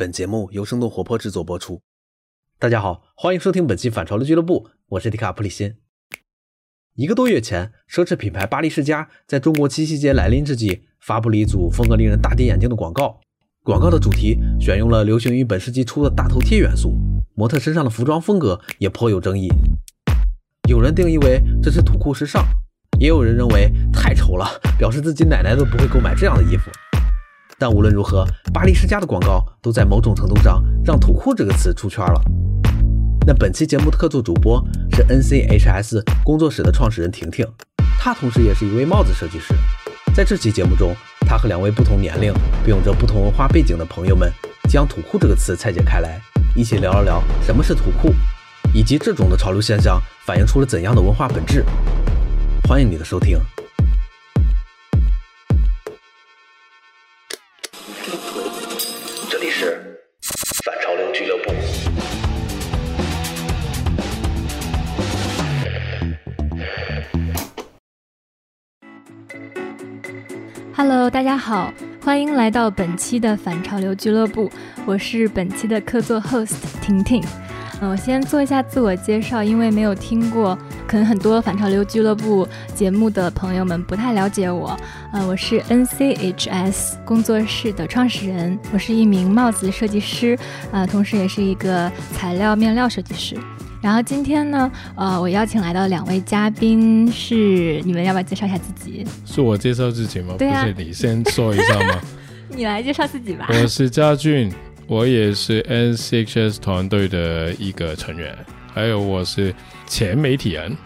本节目由生动活泼制作播出。大家好，欢迎收听本期反潮流俱乐部，我是迪卡普里辛。一个多月前，奢侈品牌巴黎世家在中国七夕节来临之际，发布了一组风格令人大跌眼镜的广告。广告的主题选用了流行于本世纪初的大头贴元素，模特身上的服装风格也颇有争议。有人定义为这是土酷时尚，也有人认为太丑了，表示自己奶奶都不会购买这样的衣服。但无论如何，巴黎世家的广告都在某种程度上让“土库”这个词出圈了。那本期节目的客座主播是 NCHS 工作室的创始人婷婷，她同时也是一位帽子设计师。在这期节目中，她和两位不同年龄并有着不同文化背景的朋友们，将“土库”这个词拆解开来，一起聊了聊什么是土库，以及这种的潮流现象反映出了怎样的文化本质。欢迎你的收听。Hello，大家好，欢迎来到本期的反潮流俱乐部，我是本期的客座 host 婷婷。嗯，我先做一下自我介绍，因为没有听过，可能很多反潮流俱乐部节目的朋友们不太了解我。呃，我是 NCHS 工作室的创始人，我是一名帽子设计师，啊、同时也是一个材料面料设计师。然后今天呢，呃，我邀请来的两位嘉宾是，你们要不要介绍一下自己？是我介绍自己吗？对啊不是你先说一下吗？你来介绍自己吧。我是嘉俊，我也是 NCHS 团队的一个成员，还有我是前媒体人。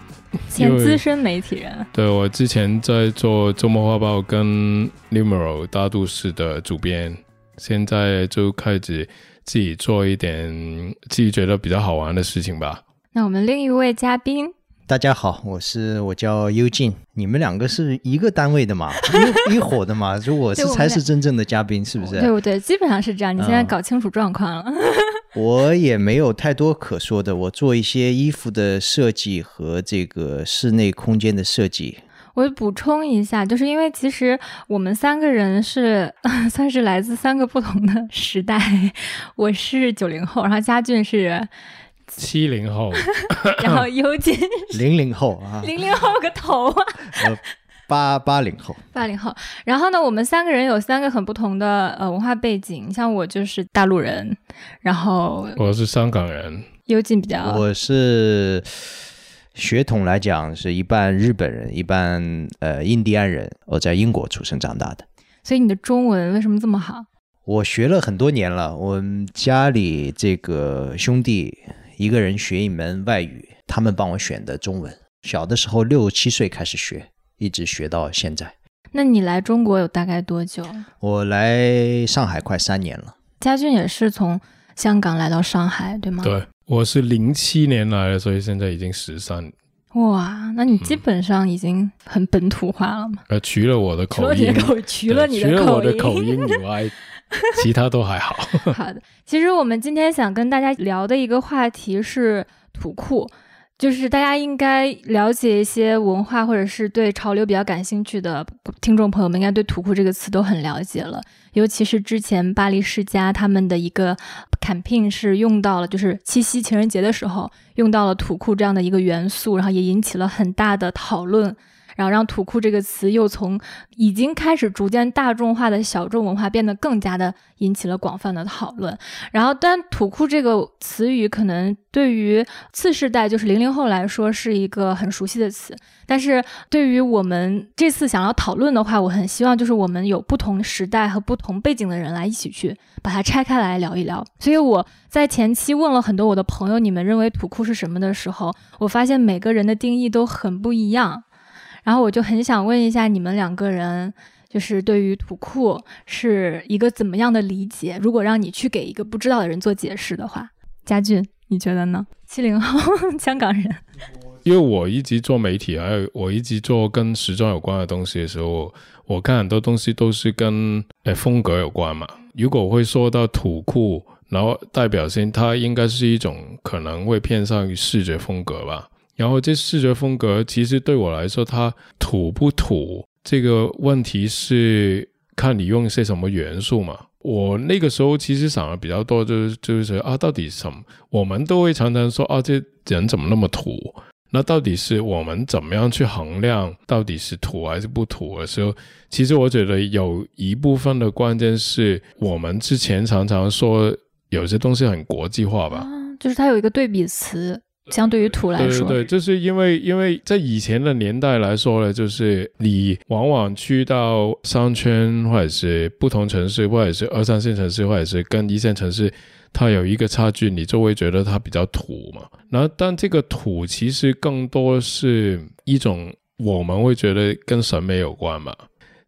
前资深媒体人，对我之前在做周末画报跟 Numero 大都市的主编，现在就开始自己做一点自己觉得比较好玩的事情吧。那我们另一位嘉宾，大家好，我是我叫幽静，你们两个是一个单位的嘛，一一伙的嘛，就我是才是真正的嘉宾，是不是？对不对？基本上是这样。你现在嗯搞清楚状况了。我也没有太多可说的，我做一些衣服的设计和这个室内空间的设计。我补充一下，就是因为其实我们三个人是 算是来自三个不同的时代。我是九零后，然后佳俊是，七零后，然后尤静 零零后啊，零零后个头啊，呃，八八零后，八零后。然后呢，我们三个人有三个很不同的呃文化背景，像我就是大陆人，然后我是香港人，尤静比较我是血统来讲是一半日本人，一半呃印第安人。我在英国出生长大的。所以你的中文为什么这么好？我学了很多年了，我们家里这个兄弟一个人学一门外语，他们帮我选的中文。小的时候六七岁开始学，一直学到现在。那你来中国有大概多久？我来上海快三年了，佳俊也是从香港来到上海，对吗？。对，我是零七年来的，所以现在已经十三。哇，那你基本上已经很本土化了嘛？呃，除了我的除了口音，你的口，除了你对除了我的的口音以外，其他都还好。好的，其实我们今天想跟大家聊的一个话题是土库，就是大家应该了解一些文化或者是对潮流比较感兴趣的听众朋友们，应该对土库这个词都很了解了。尤其是之前巴黎世家他们的一个 campaign 是用到了，就是七夕情人节的时候用到了土库这样的一个元素，然后也引起了很大的讨论。然后让土库这个词又从已经开始逐渐大众化的小众文化变得更加的引起了广泛的讨论。然后，但土库这个词语可能对于次世代，就是零零后来说是一个很熟悉的词，但是对于我们这次想要讨论的话，我很希望就是我们有不同时代和不同背景的人来一起去把它拆开来聊一聊。所以我在前期问了很多我的朋友，你们认为土库是什么的时候，我发现每个人的定义都很不一样。然后我就很想问一下你们两个人，就是对于土库是一个怎么样的理解？如果让你去给一个不知道的人做解释的话，佳俊，你觉得呢？七零后香港人，因为我一直做媒体，还有我一直做跟时装有关的东西的时候，我看很多东西都是跟呃风格有关嘛。如果会说到土酷，然后代表性，它应该是一种可能会偏向于视觉风格吧。然后这视觉风格其实对我来说，它土不土这个问题是看你用一些什么元素嘛。我那个时候其实想的比较多，就是就是啊，到底什么？我们都会常常说啊，这人怎么那么土？那到底是我们怎么样去衡量到底是土还是不土的时候？其实我觉得有一部分的关键是我们之前常常说有些东西很国际化吧，就是它有一个对比词。相对于土来说，对对对，就是因为因为在以前的年代来说呢，就是你往往去到商圈或者是不同城市，或者是二三线城市，或者是跟一线城市，它有一个差距，你就会觉得它比较土嘛。然后，但这个土其实更多是一种我们会觉得跟审美有关嘛。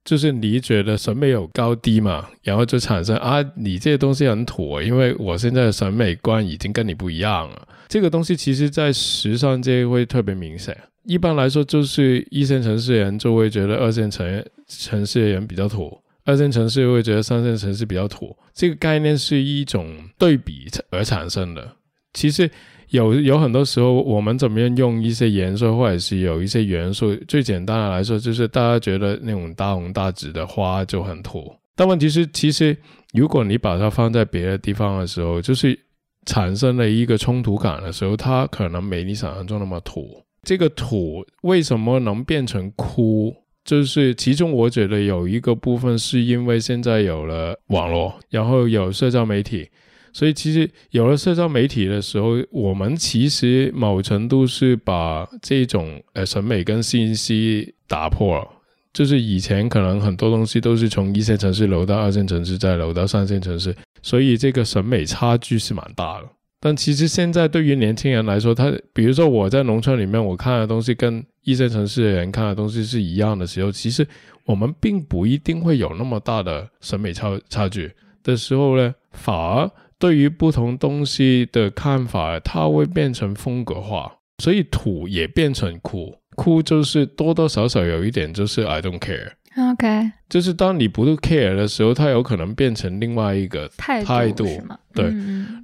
就是你觉得审美有高低嘛，然后就产生啊，你这些东西很土，因为我现在的审美观已经跟你不一样了。这个东西其实，在时尚界会特别明显。一般来说，就是一线城市人就会觉得二线城城市的人比较土，二线城市会觉得三线城市比较土。这个概念是一种对比而产生的。其实。有有很多时候，我们怎么样用一些颜色，或者是有一些元素，最简单的来说，就是大家觉得那种大红大紫的花就很土。但问题是，其实如果你把它放在别的地方的时候，就是产生了一个冲突感的时候，它可能没你想象中那么土。这个土为什么能变成枯？就是其中我觉得有一个部分是因为现在有了网络，然后有社交媒体。所以其实有了社交媒体的时候，我们其实某程度是把这种呃审美跟信息打破了。就是以前可能很多东西都是从一线城市流到二线城市，再流到三线城市，所以这个审美差距是蛮大的。但其实现在对于年轻人来说，他比如说我在农村里面，我看的东西跟一线城市的人看的东西是一样的时候，其实我们并不一定会有那么大的审美差差距的时候呢，反而。对于不同东西的看法，它会变成风格化，所以土也变成酷，酷就是多多少少有一点就是 I don't care。OK，就是当你不 care 的时候，它有可能变成另外一个态度，对。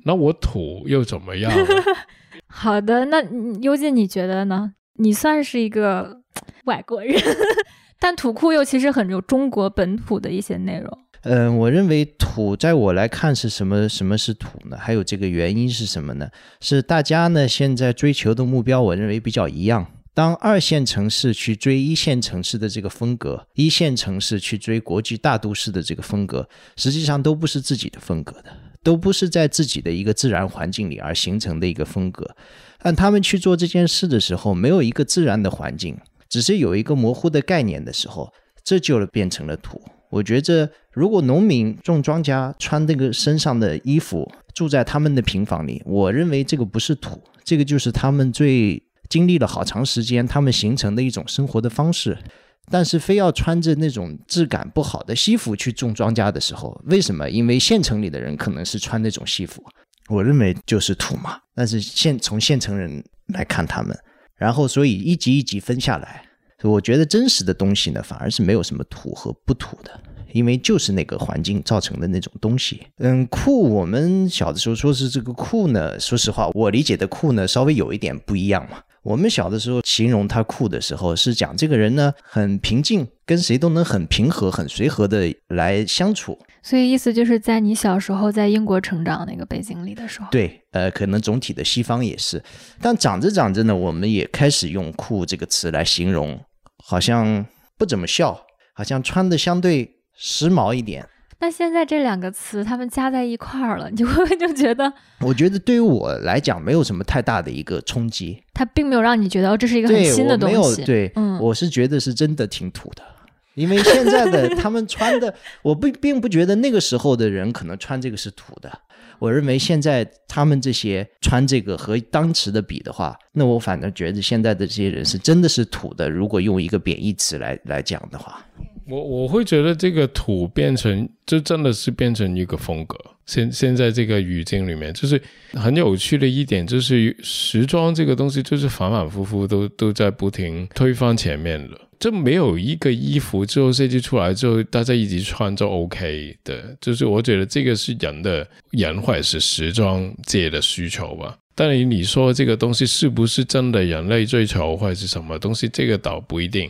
那我土又怎么样？好的，那幽静你觉得呢？你算是一个外国人，但土库又其实很有中国本土的一些内容。嗯，我认为土在我来看是什么？什么是土呢？还有这个原因是什么呢？是大家呢现在追求的目标，我认为比较一样。当二线城市去追一线城市的这个风格，一线城市去追国际大都市的这个风格，实际上都不是自己的风格的，都不是在自己的一个自然环境里而形成的一个风格。按他们去做这件事的时候，没有一个自然的环境，只是有一个模糊的概念的时候，这就变成了土。我觉着，如果农民种庄稼穿那个身上的衣服，住在他们的平房里，我认为这个不是土，这个就是他们最经历了好长时间，他们形成的一种生活的方式。但是非要穿着那种质感不好的西服去种庄稼的时候，为什么？因为县城里的人可能是穿那种西服，我认为就是土嘛。但是县从县城人来看他们，然后所以一级一级分下来。我觉得真实的东西呢，反而是没有什么土和不土的，因为就是那个环境造成的那种东西。嗯，酷，我们小的时候说是这个酷呢，说实话，我理解的酷呢，稍微有一点不一样嘛。我们小的时候形容他酷的时候，是讲这个人呢很平静，跟谁都能很平和、很随和的来相处。所以意思就是在你小时候在英国成长那个背景里的时候，对，呃，可能总体的西方也是。但长着长着呢，我们也开始用酷这个词来形容。好像不怎么笑，好像穿的相对时髦一点。那现在这两个词他们加在一块儿了，你会不 会就觉得？我觉得对于我来讲，没有什么太大的一个冲击。它并没有让你觉得这是一个很新的东西。对，嗯，我是觉得是真的挺土的，因为现在的他们穿的，我不并不觉得那个时候的人可能穿这个是土的。我认为现在他们这些穿这个和当时的比的话，那我反正觉得现在的这些人是真的是土的。如果用一个贬义词来来讲的话，我我会觉得这个土变成就真的是变成一个风格。现现在这个语境里面，就是很有趣的一点，就是时装这个东西就是反反复复都都在不停推翻前面的。这没有一个衣服最后设计出来之后，大家一起穿就 OK 的，就是我觉得这个是人的人或者是时装界的需求吧。但是你说这个东西是不是真的人类追求或者是什么东西，这个倒不一定。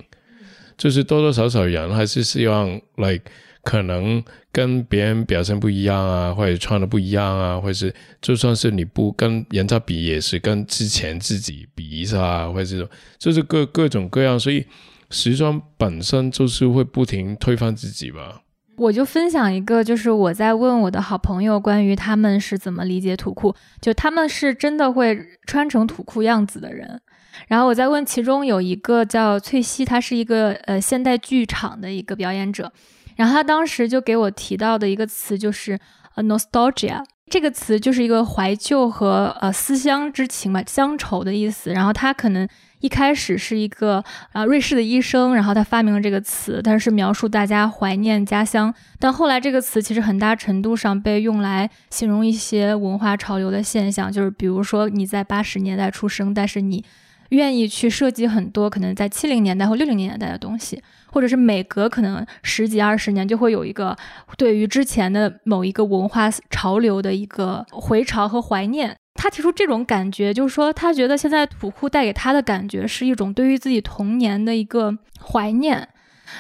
就是多多少少人还是希望，like 可能跟别人表现不一样啊，或者穿的不一样啊，或是就算是你不跟人家比，也是跟之前自己比一下啊，或者这种，就是各各种各样，所以时装本身就是会不停推翻自己吧。我就分享一个，就是我在问我的好朋友关于他们是怎么理解土裤，就他们是真的会穿成土裤样子的人。然后我在问其中有一个叫翠西，她是一个呃现代剧场的一个表演者，然后她当时就给我提到的一个词就是呃 nostalgia，这个词就是一个怀旧和呃思乡之情嘛，乡愁的意思。然后他可能。一开始是一个啊瑞士的医生，然后他发明了这个词，但是描述大家怀念家乡。但后来这个词其实很大程度上被用来形容一些文化潮流的现象，就是比如说你在八十年代出生，但是你愿意去设计很多可能在七零年代或六零年代的东西，或者是每隔可能十几二十年就会有一个对于之前的某一个文化潮流的一个回潮和怀念。他提出这种感觉，就是说他觉得现在土库带给他的感觉是一种对于自己童年的一个怀念，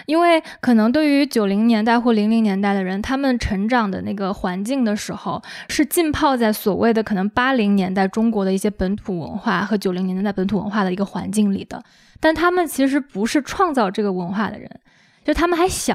因为可能对于九零年代或零零年代的人，他们成长的那个环境的时候，是浸泡在所谓的可能八零年代中国的一些本土文化和九零年代本土文化的一个环境里的，但他们其实不是创造这个文化的人。就他们还小，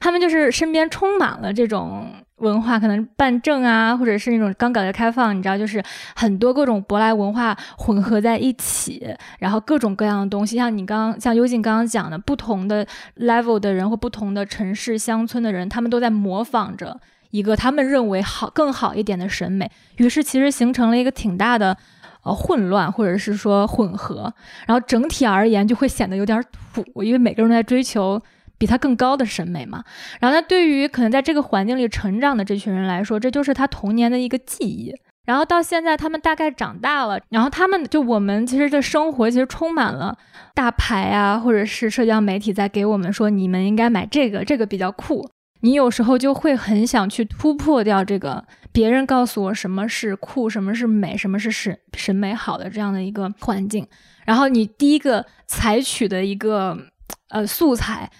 他们就是身边充满了这种文化，可能办证啊，或者是那种刚改革开放，你知道，就是很多各种舶来文化混合在一起，然后各种各样的东西，像你刚像幽静刚刚讲的，不同的 level 的人或不同的城市乡村的人，他们都在模仿着一个他们认为好更好一点的审美，于是其实形成了一个挺大的呃混乱或者是说混合，然后整体而言就会显得有点土，因为每个人都在追求。比他更高的审美嘛，然后那对于可能在这个环境里成长的这群人来说，这就是他童年的一个记忆。然后到现在，他们大概长大了，然后他们就我们其实的生活其实充满了大牌啊，或者是社交媒体在给我们说你们应该买这个，这个比较酷。你有时候就会很想去突破掉这个别人告诉我什么是酷，什么是美，什么是审审美好的这样的一个环境。然后你第一个采取的一个呃素材。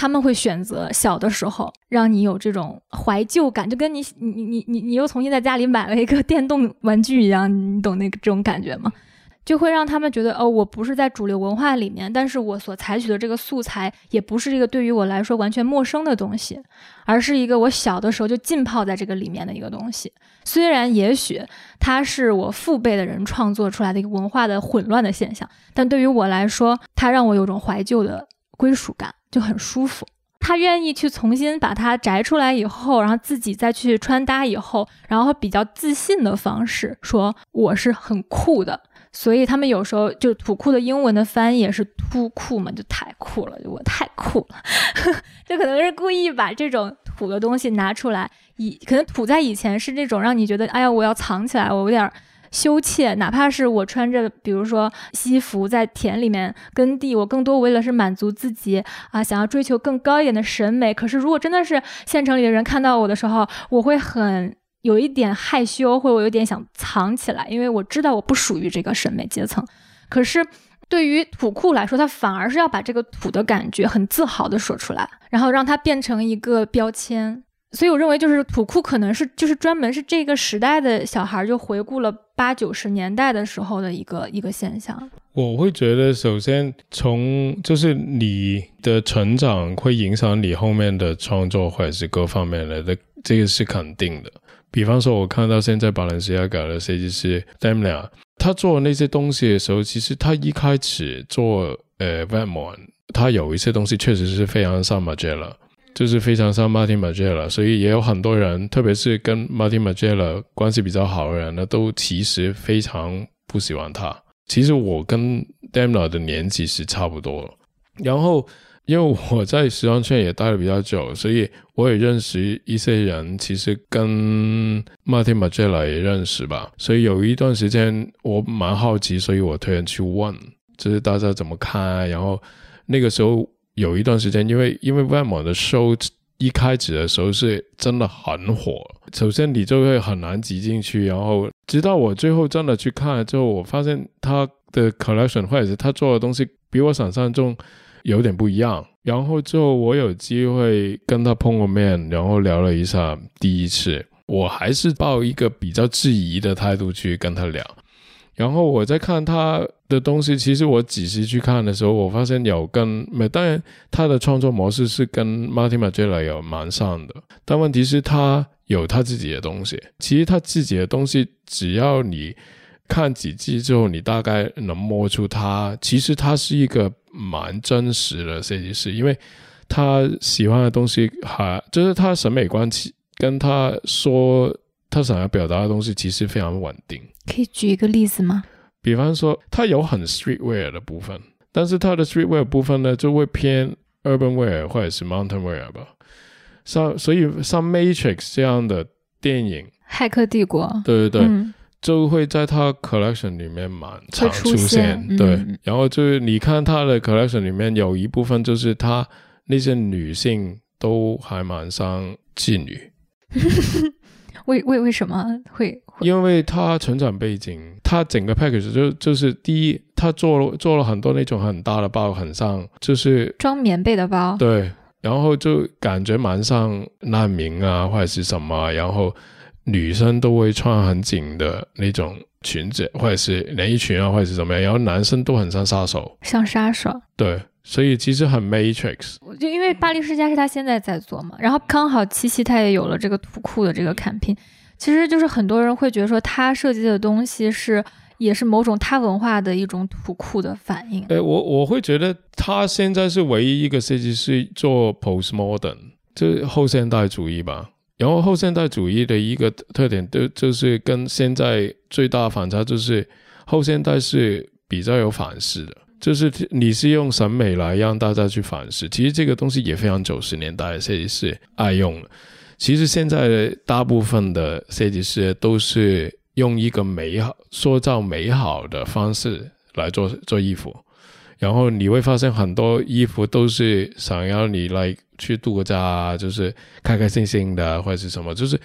他们会选择小的时候让你有这种怀旧感，就跟你你你你你又重新在家里买了一个电动玩具一样，你懂那个这种感觉吗？就会让他们觉得哦，我不是在主流文化里面，但是我所采取的这个素材也不是一个对于我来说完全陌生的东西，而是一个我小的时候就浸泡在这个里面的一个东西。虽然也许它是我父辈的人创作出来的一个文化的混乱的现象，但对于我来说，它让我有种怀旧的归属感。就很舒服，他愿意去重新把它摘出来以后，然后自己再去穿搭以后，然后比较自信的方式说我是很酷的。所以他们有时候就土酷的英文的翻译也是 too 酷嘛，就太酷了，我太酷了，就可能是故意把这种土的东西拿出来。以可能土在以前是那种让你觉得哎呀我要藏起来，我有点。羞怯，哪怕是我穿着，比如说西服在田里面耕地，我更多为了是满足自己啊，想要追求更高一点的审美。可是如果真的是县城里的人看到我的时候，我会很有一点害羞，或我有点想藏起来，因为我知道我不属于这个审美阶层。可是对于土库来说，他反而是要把这个土的感觉很自豪的说出来，然后让它变成一个标签。所以我认为，就是土库可能是就是专门是这个时代的小孩就回顾了八九十年代的时候的一个一个现象。我会觉得，首先从就是你的成长会影响你后面的创作或者是各方面的，这这个是肯定的。比方说，我看到现在巴伦西亚搞的设计师 Demlia，他做那些东西的时候，其实他一开始做呃 v a m o n 他有一些东西确实是非常像马杰了。就是非常像 Martin Margiela，所以也有很多人，特别是跟 Martin Margiela 关系比较好的人呢，都其实非常不喜欢他。其实我跟 Demna 的年纪是差不多，然后因为我在时装圈也待了比较久，所以我也认识一些人，其实跟 Martin Margiela 也认识吧。所以有一段时间我蛮好奇，所以我突然去问，就是大家怎么看。然后那个时候。有一段时间，因为因为外网的 show 一开始的时候是真的很火，首先你就会很难挤进去，然后直到我最后真的去看了之后，我发现他的 collection 或者是他做的东西比我想象中有点不一样，然后之后我有机会跟他碰过面，然后聊了一下第一次，我还是抱一个比较质疑的态度去跟他聊。然后我在看他的东西，其实我仔细去看的时候，我发现有跟没，当然他的创作模式是跟 Martin m a g e l a 有蛮像的，但问题是，他有他自己的东西。其实他自己的东西，只要你看几季之后，你大概能摸出他，其实他是一个蛮真实的设计师，因为他喜欢的东西，还就是他审美观，其跟他说他想要表达的东西，其实非常稳定。可以举一个例子吗？比方说，它有很 streetwear 的部分，但是它的 streetwear 部分呢，就会偏 urban wear 或者是 mountain wear 吧。像所以像 Matrix 这样的电影，《骇客帝国》对对对，就会在它 collection 里面蛮常出现。对，然后就是你看它的 collection 里面有一部分就是它那些女性都还蛮像妓女。为为为什么会？因为他成长背景，他整个 package 就就是第一，他做了做了很多那种很大的包，很像就是装棉被的包。对，然后就感觉蛮像难民啊，或者是什么，然后女生都会穿很紧的那种裙子，或者是连衣裙啊，或者是怎么样，然后男生都很像杀手，像杀手。对。所以其实很 Matrix，就因为巴黎世家是他现在在做嘛，然后刚好七七他也有了这个图库的这个 campaign，，其实就是很多人会觉得说他设计的东西是也是某种他文化的一种图库的反应。哎，我我会觉得他现在是唯一一个设计师做 postmodern，就是后现代主义吧。然后后现代主义的一个特点就就是跟现在最大反差就是后现代是比较有反思的。就是你是用审美来让大家去反思，其实这个东西也非常九十年代设计师爱用其实现在大部分的设计师都是用一个美好、塑造美好的方式来做做衣服，然后你会发现很多衣服都是想要你来去度个假，就是开开心心的或者是什么，就是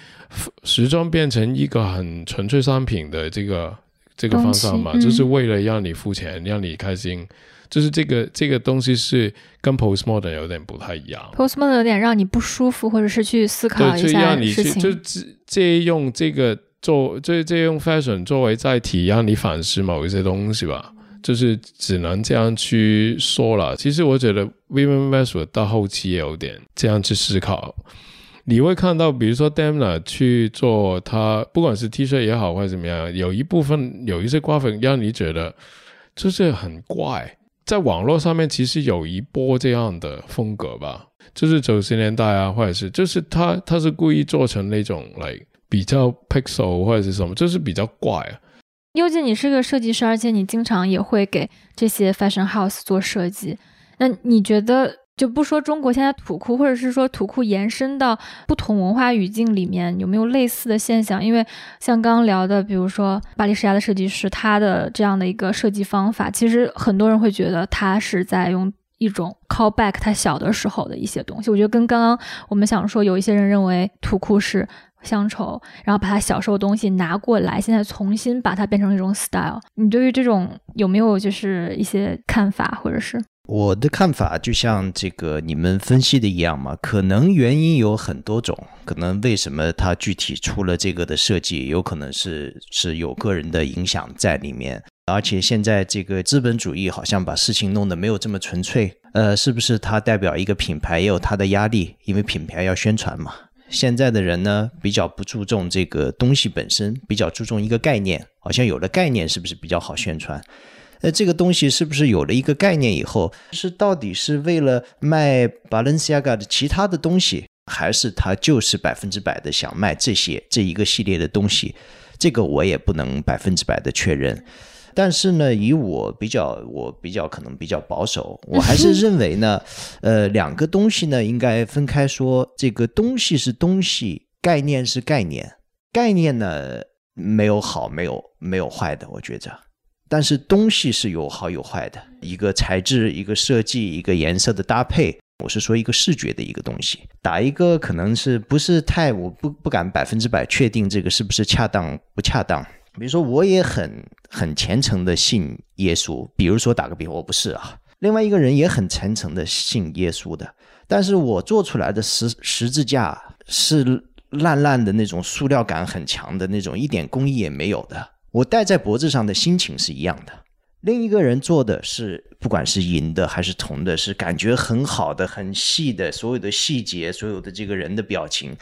时装变成一个很纯粹商品的这个。这个方向嘛，就是为了让你付钱，让你开心，就是这个这个东西是跟 postmodern 有点不太一样。postmodern 有点让你不舒服，或者是去思考一下事情。就借借用这个做，就借用 fashion 作为载体，让你反思某一些东西吧。就是只能这样去说了。其实我觉得 Vivienne Westwood 到后期也有点这样去思考。你会看到，比如说 Demna 去做他，不管是 T 恤也好，或者怎么样，有一部分有一些瓜粉让你觉得就是很怪。在网络上面，其实有一波这样的风格吧，就是九十年代啊，或者是就是他他是故意做成那种来比较 pixel 或者是什么，就是比较怪啊。尤其你是个设计师，而且你经常也会给这些 fashion house 做设计，那你觉得？就不说中国现在土库，或者是说土库延伸到不同文化语境里面有没有类似的现象？因为像刚刚聊的，比如说巴黎世家的设计师，他的这样的一个设计方法，其实很多人会觉得他是在用一种 call back 他小的时候的一些东西。我觉得跟刚刚我们想说，有一些人认为土库是乡愁，然后把他小时候东西拿过来，现在重新把它变成一种 style。你对于这种有没有就是一些看法，或者是？我的看法就像这个你们分析的一样嘛，可能原因有很多种，可能为什么他具体出了这个的设计，有可能是是有个人的影响在里面，而且现在这个资本主义好像把事情弄得没有这么纯粹，呃，是不是它代表一个品牌也有它的压力，因为品牌要宣传嘛。现在的人呢比较不注重这个东西本身，比较注重一个概念，好像有了概念是不是比较好宣传？那这个东西是不是有了一个概念以后，是到底是为了卖 Balenciaga 的其他的东西，还是他就是百分之百的想卖这些这一个系列的东西？这个我也不能百分之百的确认。但是呢，以我比较，我比较可能比较保守，我还是认为呢，呃，两个东西呢应该分开说。这个东西是东西，概念是概念。概念呢没有好，没有没有坏的，我觉着。但是东西是有好有坏的，一个材质、一个设计、一个颜色的搭配，我是说一个视觉的一个东西。打一个可能是不是太，我不不敢百分之百确定这个是不是恰当不恰当。比如说，我也很很虔诚的信耶稣，比如说打个比方，我不是啊，另外一个人也很虔诚的信耶稣的，但是我做出来的十十字架是烂烂的那种塑料感很强的那种，一点工艺也没有的。我戴在脖子上的心情是一样的。另一个人做的是，不管是银的还是铜的，是感觉很好的、很细的，所有的细节，所有的这个人的表情，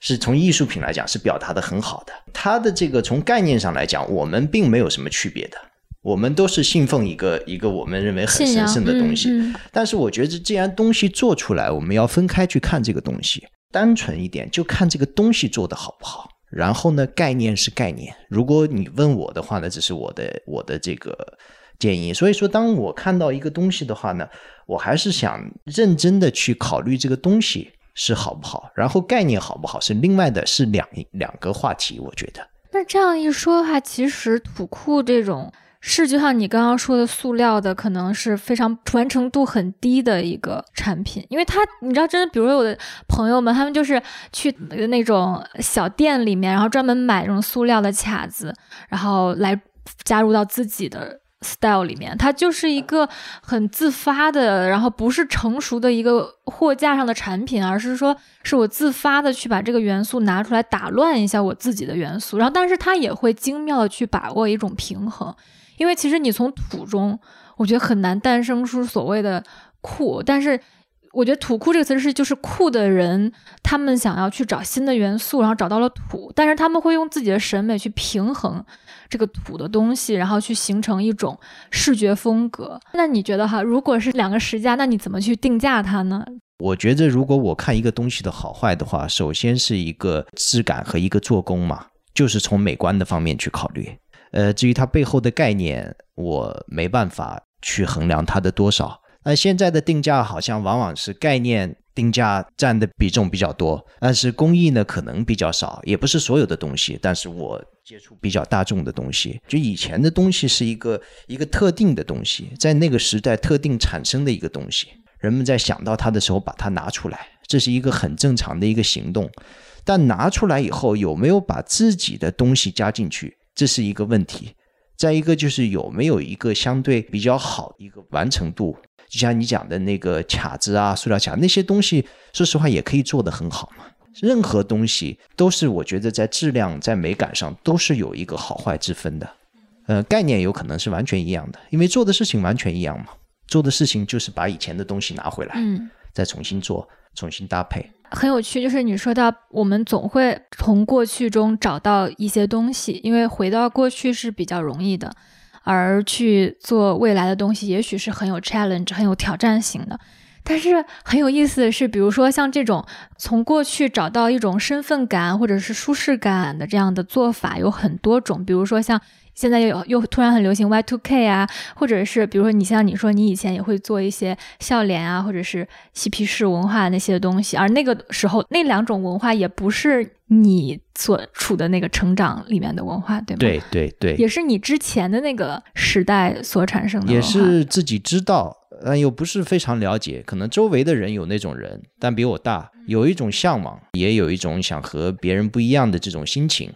是从艺术品来讲是表达的很好的。它的这个从概念上来讲，我们并没有什么区别的，我们都是信奉一个一个我们认为很神圣的东西。嗯嗯但是我觉得，既然东西做出来，我们要分开去看这个东西，单纯一点，就看这个东西做的好不好。然后呢，概念是概念。如果你问我的话呢，这是我的我的这个建议。所以说，当我看到一个东西的话呢，我还是想认真的去考虑这个东西是好不好，然后概念好不好是另外的，是两两个话题。我觉得，那这样一说的话，其实土库这种是就像你刚刚说的塑料的，可能是非常完成度很低的一个产品，因为它你知道，真的，比如说我的朋友们，他们就是去那种小店里面，然后专门买这种塑料的卡子，然后来加入到自己的 style 里面，它就是一个很自发的，然后不是成熟的一个货架上的产品，而是说是我自发的去把这个元素拿出来打乱一下我自己的元素，然后但是它也会精妙的去把握一种平衡，因为其实你从土中，我觉得很难诞生出所谓的酷，但是。我觉得“土酷”这个词是就是酷的人，他们想要去找新的元素，然后找到了土，但是他们会用自己的审美去平衡这个土的东西，然后去形成一种视觉风格。那你觉得哈，如果是两个十佳，那你怎么去定价它呢？我觉得如果我看一个东西的好坏的话，首先是一个质感和一个做工嘛，就是从美观的方面去考虑。呃，至于它背后的概念，我没办法去衡量它的多少。那现在的定价好像往往是概念定价占的比重比较多，但是工艺呢可能比较少，也不是所有的东西。但是我接触比较大众的东西，就以前的东西是一个一个特定的东西，在那个时代特定产生的一个东西，人们在想到它的时候把它拿出来，这是一个很正常的一个行动。但拿出来以后有没有把自己的东西加进去，这是一个问题。再一个就是有没有一个相对比较好的一个完成度。就像你讲的那个卡子啊、塑料卡那些东西，说实话也可以做得很好嘛。任何东西都是我觉得在质量、在美感上都是有一个好坏之分的。呃，概念有可能是完全一样的，因为做的事情完全一样嘛。做的事情就是把以前的东西拿回来，嗯，再重新做、重新搭配。很有趣，就是你说到我们总会从过去中找到一些东西，因为回到过去是比较容易的。而去做未来的东西，也许是很有 challenge、很有挑战性的。但是很有意思的是，比如说像这种从过去找到一种身份感或者是舒适感的这样的做法有很多种。比如说像现在又又突然很流行 Y two K 啊，或者是比如说你像你说你以前也会做一些笑脸啊，或者是嬉皮士文化那些东西，而那个时候那两种文化也不是你所处的那个成长里面的文化，对吗？对对对，也是你之前的那个时代所产生的也，是自己知道，但又不是非常了解。可能周围的人有那种人，但比我大，有一种向往，也有一种想和别人不一样的这种心情。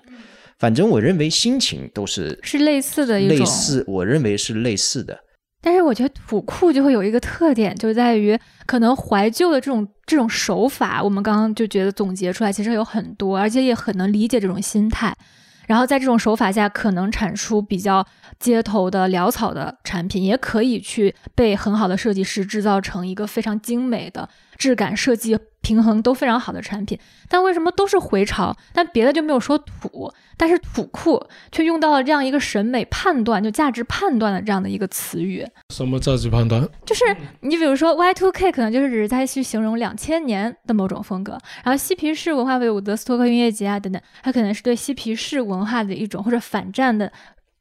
反正我认为心情都是是类似的一种类似，我认为是类似的。但是我觉得土库就会有一个特点，就在于可能怀旧的这种这种手法，我们刚刚就觉得总结出来其实有很多，而且也很能理解这种心态。然后在这种手法下，可能产出比较街头的潦草的产品，也可以去被很好的设计师制造成一个非常精美的质感、设计平衡都非常好的产品。但为什么都是回潮？但别的就没有说土，但是土库却用到了这样一个审美判断，就价值判断的这样的一个词语。什么价值判断？就是你比如说 Y2K 可能就是只是在去形容两千年的某种风格，然后嬉皮士文化为伍德斯托克音乐节啊等等，它可能是对嬉皮士文化的一种或者反战的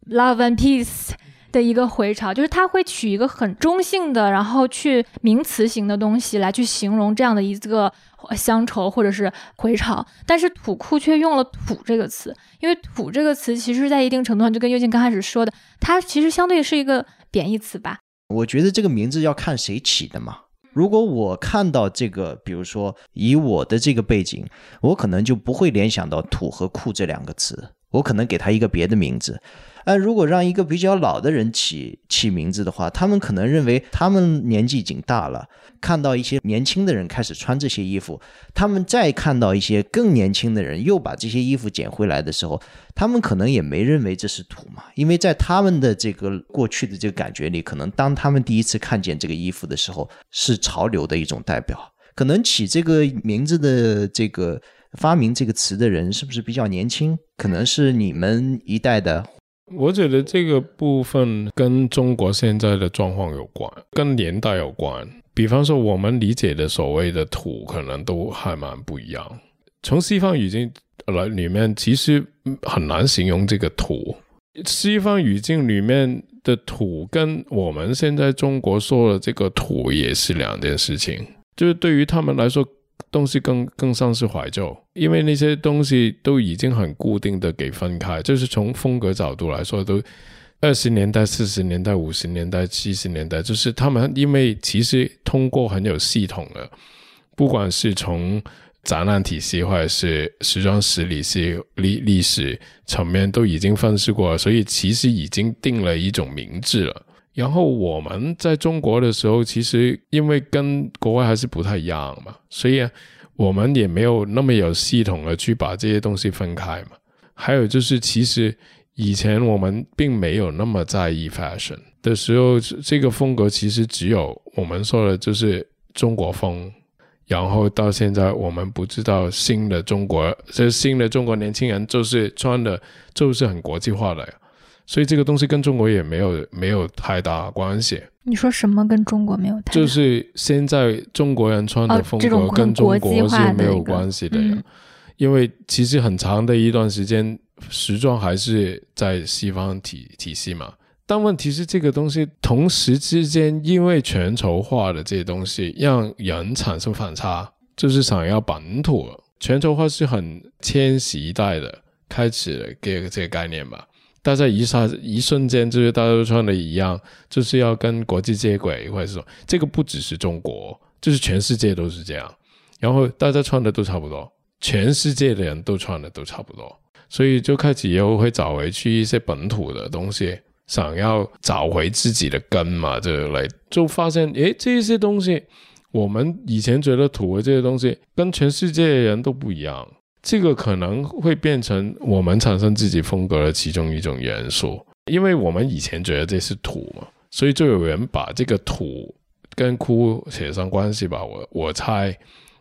Love and Peace 的一个回潮，就是它会取一个很中性的，然后去名词型的东西来去形容这样的一个乡愁或者是回潮，但是土库却用了“土”这个词，因为“土”这个词其实在一定程度上就跟幽静刚开始说的，它其实相对是一个贬义词吧。我觉得这个名字要看谁起的嘛。如果我看到这个，比如说以我的这个背景，我可能就不会联想到“土”和“酷”这两个词，我可能给他一个别的名字。而如果让一个比较老的人起起名字的话，他们可能认为他们年纪已经大了，看到一些年轻的人开始穿这些衣服，他们再看到一些更年轻的人又把这些衣服捡回来的时候，他们可能也没认为这是土嘛，因为在他们的这个过去的这个感觉里，可能当他们第一次看见这个衣服的时候，是潮流的一种代表。可能起这个名字的这个发明这个词的人是不是比较年轻？可能是你们一代的。我觉得这个部分跟中国现在的状况有关，跟年代有关。比方说，我们理解的所谓的土，可能都还蛮不一样。从西方语境来里面，其实很难形容这个土。西方语境里面的土，跟我们现在中国说的这个土，也是两件事情。就是对于他们来说，东西更更像是怀旧，因为那些东西都已经很固定的给分开。就是从风格角度来说，都二十年代、四十年代、五十年代、七十年代，就是他们因为其实通过很有系统的，不管是从展览体系或者是时装史理系历历史层面，都已经分析过了，所以其实已经定了一种名字了。然后我们在中国的时候，其实因为跟国外还是不太一样嘛，所以我们也没有那么有系统的去把这些东西分开嘛。还有就是，其实以前我们并没有那么在意 fashion 的时候，这个风格其实只有我们说的就是中国风。然后到现在，我们不知道新的中国，这新的中国年轻人就是穿的，就是很国际化的呀。所以这个东西跟中国也没有没有太大关系。你说什么跟中国没有太？就是现在中国人穿的风格跟中国是没有关系的呀。因为其实很长的一段时间，时装还是在西方体体系嘛。但问题是，这个东西同时之间，因为全球化的这些东西，让人产生反差，就是想要本土。全球化是很千禧一代的开始给这个概念吧。大家一下一瞬间，就是大家都穿的一样，就是要跟国际接轨，或者说，这个不只是中国，就是全世界都是这样。然后大家穿的都差不多，全世界的人都穿的都差不多，所以就开始又会找回去一些本土的东西，想要找回自己的根嘛，这类就发现，诶，这些东西，我们以前觉得土的这些东西，跟全世界的人都不一样。这个可能会变成我们产生自己风格的其中一种元素，因为我们以前觉得这是土嘛，所以就有人把这个土跟哭写上关系吧。我我猜，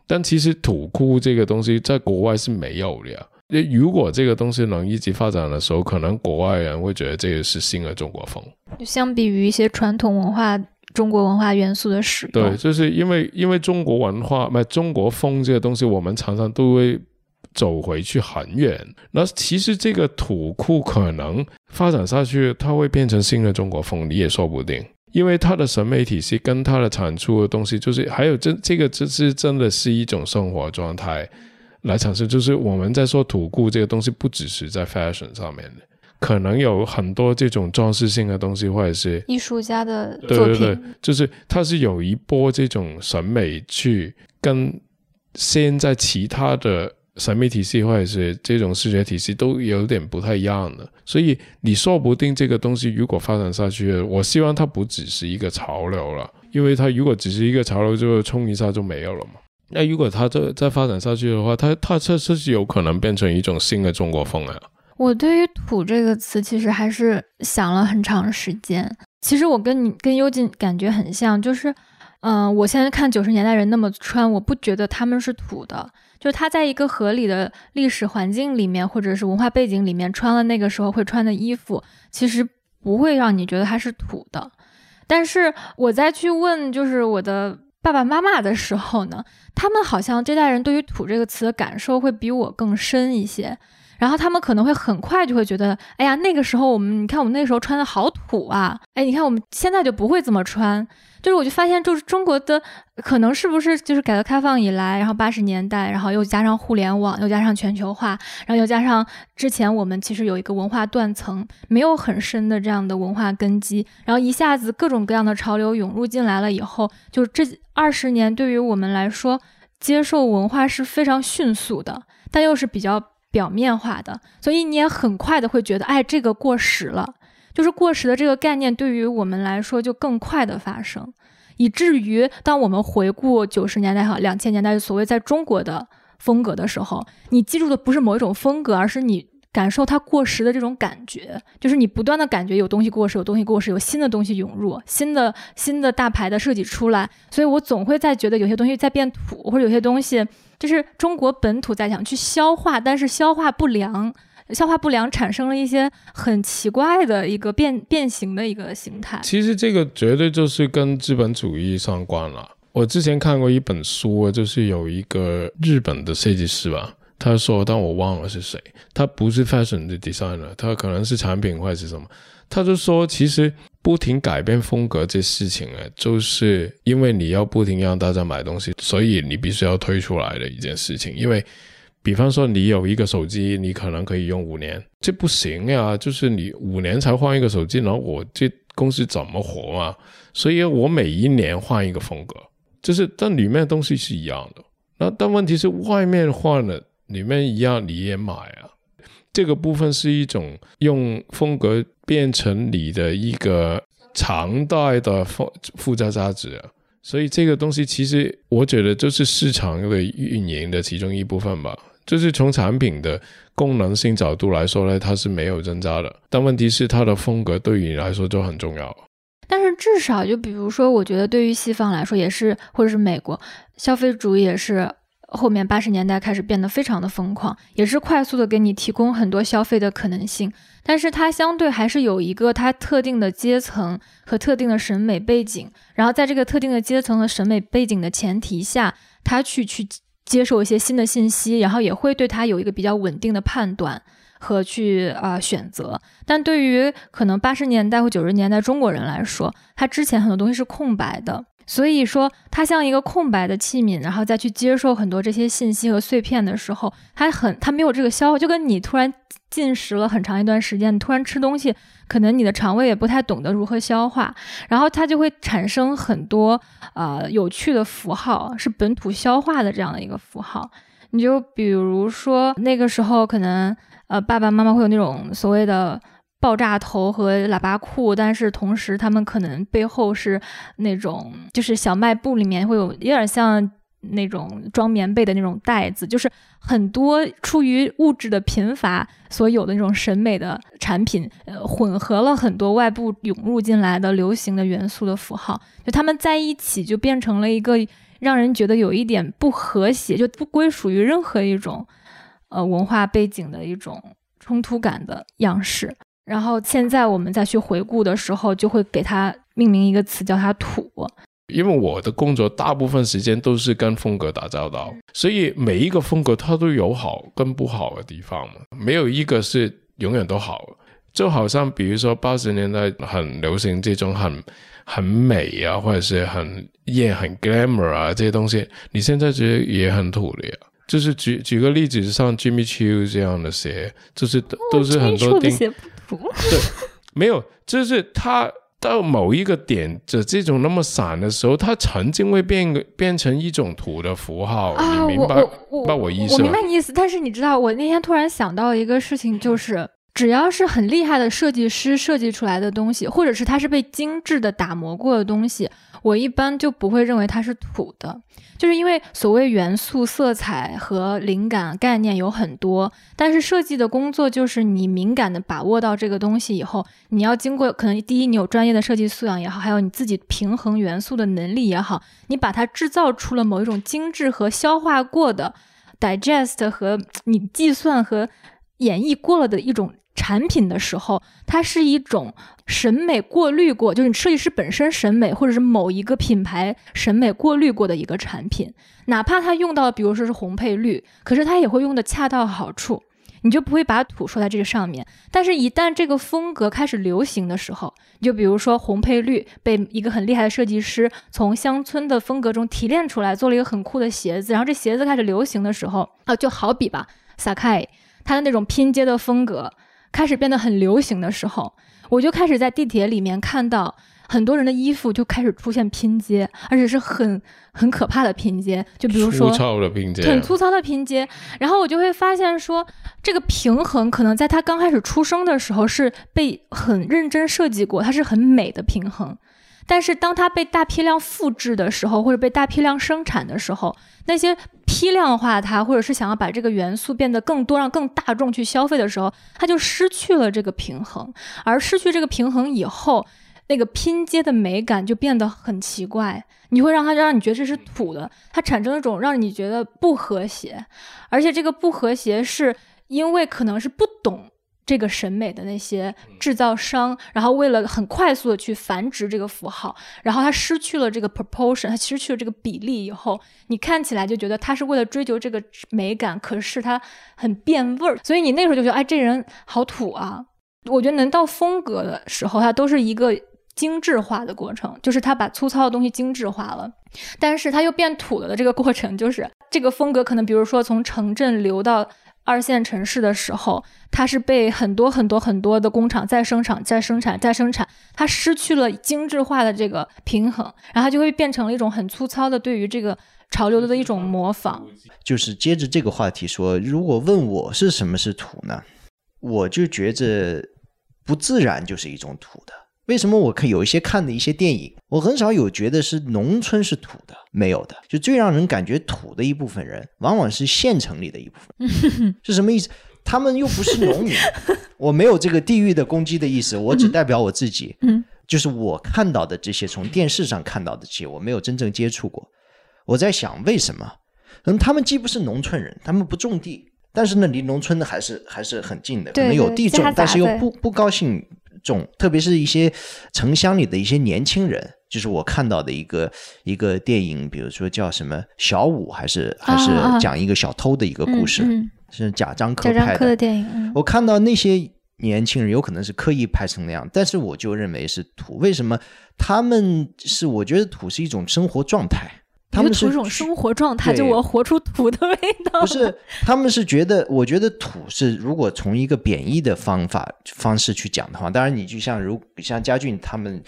但其实土哭这个东西在国外是没有的。如果这个东西能一直发展的时候，可能国外人会觉得这个是新的中国风。相比于一些传统文化、中国文化元素的使用，对，就是因为因为中国文化、不中国风这个东西，我们常常都会。走回去很远，那其实这个土库可能发展下去，它会变成新的中国风，你也说不定。因为它的审美体系跟它的产出的东西，就是还有这这个这是真的是一种生活状态来产生。就是我们在说土库这个东西，不只是在 fashion 上面的，可能有很多这种装饰性的东西，或者是艺术家的作品，对对对，就是它是有一波这种审美去跟现在其他的。审美体系或者是这种视觉体系都有点不太一样的，所以你说不定这个东西如果发展下去，我希望它不只是一个潮流了，因为它如果只是一个潮流，就冲一下就没有了嘛。那如果它这再发展下去的话，它它这这是有可能变成一种新的中国风啊。我对于“土”这个词其实还是想了很长时间。其实我跟你跟幽静感觉很像，就是，嗯，我现在看九十年代人那么穿，我不觉得他们是土的。就他在一个合理的历史环境里面，或者是文化背景里面穿了那个时候会穿的衣服，其实不会让你觉得它是土的。但是我再去问，就是我的爸爸妈妈的时候呢，他们好像这代人对于“土”这个词的感受会比我更深一些。然后他们可能会很快就会觉得，哎呀，那个时候我们，你看我们那时候穿的好土啊，哎，你看我们现在就不会这么穿。就是我就发现，就是中国的可能是不是就是改革开放以来，然后八十年代，然后又加上互联网，又加上全球化，然后又加上之前我们其实有一个文化断层，没有很深的这样的文化根基，然后一下子各种各样的潮流涌入进来了以后，就这二十年对于我们来说，接受文化是非常迅速的，但又是比较表面化的，所以你也很快的会觉得，哎，这个过时了。就是过时的这个概念对于我们来说就更快的发生，以至于当我们回顾九十年代哈两千年代所谓在中国的风格的时候，你记住的不是某一种风格，而是你感受它过时的这种感觉，就是你不断的感觉有东西过时，有东西过时，有新的东西涌入，新的新的大牌的设计出来，所以我总会在觉得有些东西在变土，或者有些东西就是中国本土在想去消化，但是消化不良。消化不良产生了一些很奇怪的一个变变形的一个形态。其实这个绝对就是跟资本主义相关了。我之前看过一本书，就是有一个日本的设计师吧，他说，但我忘了是谁，他不是 fashion 的 designer，他可能是产品或者是什么，他就说，其实不停改变风格这事情啊，就是因为你要不停让大家买东西，所以你必须要推出来的一件事情，因为。比方说，你有一个手机，你可能可以用五年，这不行呀！就是你五年才换一个手机，然后我这公司怎么活啊？所以我每一年换一个风格，就是但里面的东西是一样的。那但问题是，外面换了，里面一样你也买啊？这个部分是一种用风格变成你的一个常态的附附加价值。所以这个东西其实我觉得就是市场的运营的其中一部分吧。就是从产品的功能性角度来说呢，它是没有增加的。但问题是它的风格对于你来说就很重要。但是至少就比如说，我觉得对于西方来说也是，或者是美国消费主义也是后面八十年代开始变得非常的疯狂，也是快速的给你提供很多消费的可能性。但是它相对还是有一个它特定的阶层和特定的审美背景，然后在这个特定的阶层和审美背景的前提下，它去去。接受一些新的信息，然后也会对他有一个比较稳定的判断和去啊选择。但对于可能八十年代或九十年代中国人来说，他之前很多东西是空白的，所以说它像一个空白的器皿，然后再去接受很多这些信息和碎片的时候，它很它没有这个消化，就跟你突然进食了很长一段时间，你突然吃东西。可能你的肠胃也不太懂得如何消化，然后它就会产生很多呃有趣的符号，是本土消化的这样的一个符号。你就比如说那个时候，可能呃爸爸妈妈会有那种所谓的爆炸头和喇叭裤，但是同时他们可能背后是那种就是小卖部里面会有有点像。那种装棉被的那种袋子，就是很多出于物质的贫乏所有的那种审美的产品，呃，混合了很多外部涌入进来的流行的元素的符号，就他们在一起就变成了一个让人觉得有一点不和谐，就不归属于任何一种呃文化背景的一种冲突感的样式。然后现在我们再去回顾的时候，就会给它命名一个词，叫它土。因为我的工作大部分时间都是跟风格打交道，所以每一个风格它都有好跟不好的地方嘛，没有一个是永远都好。就好像比如说八十年代很流行这种很很美啊，或者是很艳、很 glamour 啊这些东西，你现在觉得也很土的呀。就是举举个例子，像 Jimmy Choo 这样的鞋，就是都是很多钉。对，没有，就是他。到某一个点的这种那么散的时候，它曾经会变变成一种土的符号，你明白？我我意思，我明白你意思。但是你知道，我那天突然想到一个事情，就是只要是很厉害的设计师设计出来的东西，或者是它是被精致的打磨过的东西，我一般就不会认为它是土的。就是因为所谓元素、色彩和灵感概念有很多，但是设计的工作就是你敏感的把握到这个东西以后，你要经过可能第一你有专业的设计素养也好，还有你自己平衡元素的能力也好，你把它制造出了某一种精致和消化过的 digest 和你计算和演绎过了的一种。产品的时候，它是一种审美过滤过，就是你设计师本身审美，或者是某一个品牌审美过滤过的一个产品。哪怕它用到，比如说是红配绿，可是它也会用的恰到好处，你就不会把土说在这个上面。但是，一旦这个风格开始流行的时候，你就比如说红配绿被一个很厉害的设计师从乡村的风格中提炼出来，做了一个很酷的鞋子，然后这鞋子开始流行的时候，啊，就好比吧，萨凯他的那种拼接的风格。开始变得很流行的时候，我就开始在地铁里面看到很多人的衣服就开始出现拼接，而且是很很可怕的拼接，就比如说粗糙的拼接，很粗糙的拼接。然后我就会发现说，这个平衡可能在他刚开始出生的时候是被很认真设计过，它是很美的平衡。但是当它被大批量复制的时候，或者被大批量生产的时候，那些批量化它，或者是想要把这个元素变得更多，让更大众去消费的时候，它就失去了这个平衡。而失去这个平衡以后，那个拼接的美感就变得很奇怪，你会让它让你觉得这是土的，它产生一种让你觉得不和谐，而且这个不和谐是因为可能是不懂。这个审美的那些制造商，然后为了很快速的去繁殖这个符号，然后它失去了这个 proportion，它失去了这个比例以后，你看起来就觉得它是为了追求这个美感，可是它很变味儿，所以你那时候就觉得，哎，这人好土啊！我觉得能到风格的时候，它都是一个精致化的过程，就是他把粗糙的东西精致化了，但是他又变土了的这个过程，就是这个风格可能，比如说从城镇流到。二线城市的时候，它是被很多很多很多的工厂在生产、在生产、在生产，它失去了精致化的这个平衡，然后它就会变成了一种很粗糙的对于这个潮流的一种模仿。就是接着这个话题说，如果问我是什么是土呢？我就觉着不自然就是一种土的。为什么我看有一些看的一些电影，我很少有觉得是农村是土的，没有的。就最让人感觉土的一部分人，往往是县城里的一部分。是什么意思？他们又不是农民。我没有这个地域的攻击的意思，我只代表我自己。嗯，就是我看到的这些，从电视上看到的这些，我没有真正接触过。我在想，为什么？可能，他们既不是农村人，他们不种地，但是呢，离农村的还是还是很近的，可能有地种，但是又不不高兴。种，特别是一些城乡里的一些年轻人，就是我看到的一个一个电影，比如说叫什么小五，还是还是讲一个小偷的一个故事，是贾樟柯拍的电影。我看到那些年轻人，有可能是刻意拍成那样，但是我就认为是土。为什么？他们是我觉得土是一种生活状态。他们是一种生活状态，就我活出土的味道。不是，他们是觉得，我觉得土是，如果从一个贬义的方法方式去讲的话，当然你就像如像家俊他们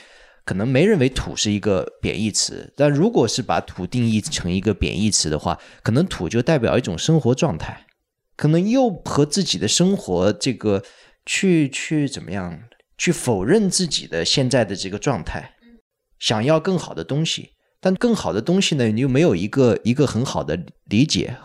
可能没认为土是一个贬义词，但如果是把土定义成一个贬义词的话，可能土就代表一种生活状态，可能又和自己的生活这个去去怎么样去否认自己的现在的这个状态，想要更好的东西。但更好的东西呢，你又没有一个一个很好的理解，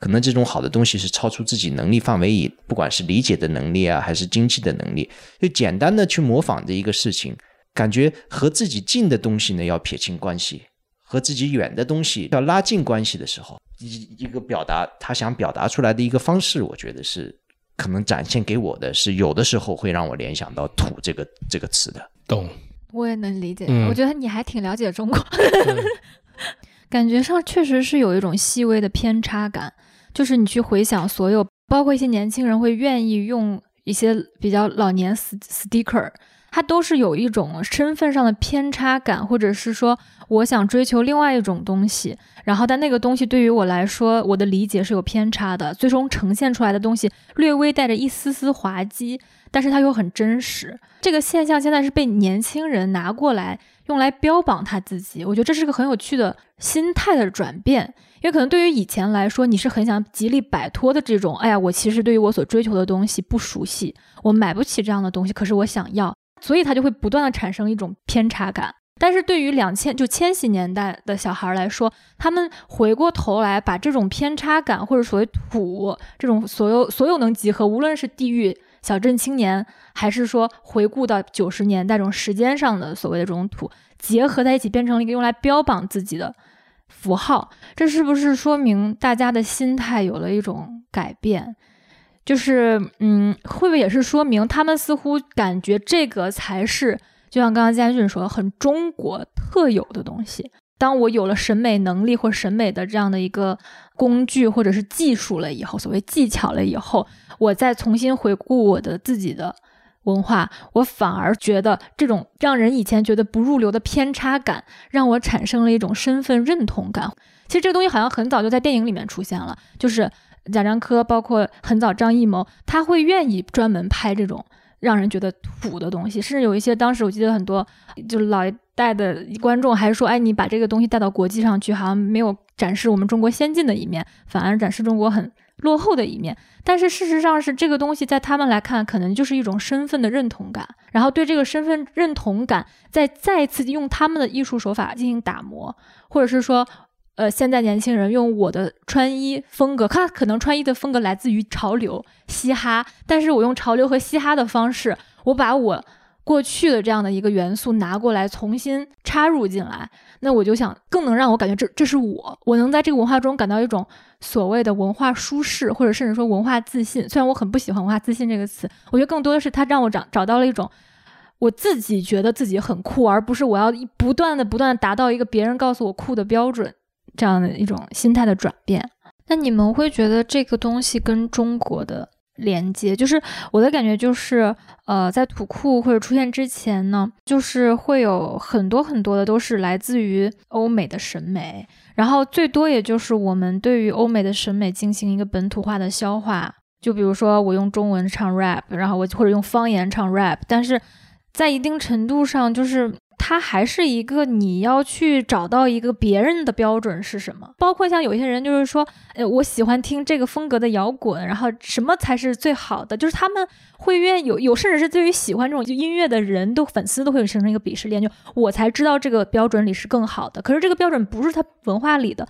可能这种好的东西是超出自己能力范围以，不管是理解的能力啊，还是经济的能力，就简单的去模仿的一个事情，感觉和自己近的东西呢要撇清关系，和自己远的东西要拉近关系的时候，一一个表达他想表达出来的一个方式，我觉得是可能展现给我的是有的时候会让我联想到“土”这个这个词的，懂。我也能理解，我觉得你还挺了解中国 感觉上确实是有一种细微的偏差感。就是你去回想所有，包括一些年轻人会愿意用一些比较老年 sticker，它都是有一种身份上的偏差感，或者是说我想追求另外一种东西，然后但那个东西对于我来说，我的理解是有偏差的，最终呈现出来的东西略微带着一丝丝滑稽。但是它又很真实，这个现象现在是被年轻人拿过来用来标榜他自己，我觉得这是个很有趣的心态的转变。因为可能对于以前来说，你是很想极力摆脱的这种，哎呀，我其实对于我所追求的东西不熟悉，我买不起这样的东西，可是我想要，所以他就会不断的产生一种偏差感。但是对于两千就千禧年代的小孩来说，他们回过头来把这种偏差感或者所谓土这种所有所有能集合，无论是地域。小镇青年，还是说回顾到九十年代这种时间上的所谓的这种土结合在一起，变成了一个用来标榜自己的符号，这是不是说明大家的心态有了一种改变？就是，嗯，会不会也是说明他们似乎感觉这个才是，就像刚刚嘉俊说的，很中国特有的东西。当我有了审美能力或审美的这样的一个工具或者是技术了以后，所谓技巧了以后，我再重新回顾我的自己的文化，我反而觉得这种让人以前觉得不入流的偏差感，让我产生了一种身份认同感。其实这个东西好像很早就在电影里面出现了，就是贾樟柯，包括很早张艺谋，他会愿意专门拍这种。让人觉得土的东西，甚至有一些当时我记得很多就是老一代的观众还说，哎，你把这个东西带到国际上去，好像没有展示我们中国先进的一面，反而展示中国很落后的一面。但是事实上是这个东西在他们来看，可能就是一种身份的认同感，然后对这个身份认同感再再次用他们的艺术手法进行打磨，或者是说。呃，现在年轻人用我的穿衣风格，他可能穿衣的风格来自于潮流、嘻哈，但是我用潮流和嘻哈的方式，我把我过去的这样的一个元素拿过来，重新插入进来，那我就想更能让我感觉这这是我，我能在这个文化中感到一种所谓的文化舒适，或者甚至说文化自信。虽然我很不喜欢“文化自信”这个词，我觉得更多的是它让我找找到了一种我自己觉得自己很酷，而不是我要不断的不断达到一个别人告诉我酷的标准。这样的一种心态的转变，那你们会觉得这个东西跟中国的连接，就是我的感觉就是，呃，在土库或者出现之前呢，就是会有很多很多的都是来自于欧美的审美，然后最多也就是我们对于欧美的审美进行一个本土化的消化，就比如说我用中文唱 rap，然后我或者用方言唱 rap，但是在一定程度上就是。它还是一个你要去找到一个别人的标准是什么？包括像有些人就是说，呃，我喜欢听这个风格的摇滚，然后什么才是最好的？就是他们会愿意有有，甚至是对于喜欢这种就音乐的人都粉丝都会形成一个鄙视链，就我才知道这个标准里是更好的。可是这个标准不是他文化里的，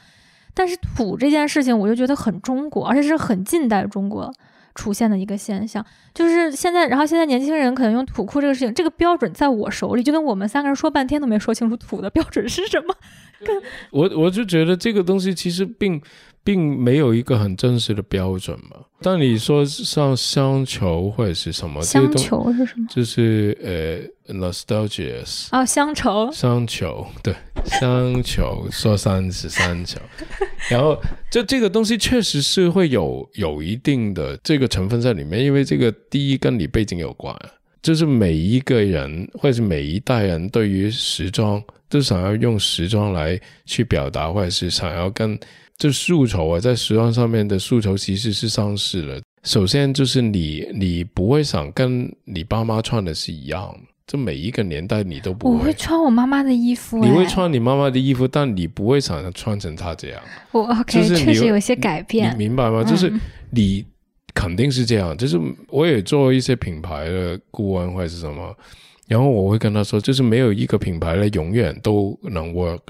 但是土这件事情我就觉得很中国，而且是很近代中国。出现的一个现象，就是现在，然后现在年轻人可能用土库这个事情，这个标准在我手里，就跟我们三个人说半天都没说清楚土的标准是什么。我我就觉得这个东西其实并并没有一个很正式的标准嘛。但你说像乡愁或者是什么，乡愁是什么？就是呃，nostalgias 哦，乡愁，乡愁，对，乡愁，说三是山丘。然后，这这个东西确实是会有有一定的这个成分在里面，因为这个第一跟你背景有关，就是每一个人或者是每一代人对于时装都想要用时装来去表达，或者是想要跟这诉求啊，在时装上面的诉求其实是上市了。首先就是你你不会想跟你爸妈穿的是一样。这每一个年代你都不会。我会穿我妈妈的衣服。你会穿你妈妈的衣服，但你不会想穿成她这样。我 OK，确实有些改变。你明白吗？就是你肯定是这样。就是我也做一些品牌的顾问或者是什么，然后我会跟他说，就是没有一个品牌呢永远都能 work。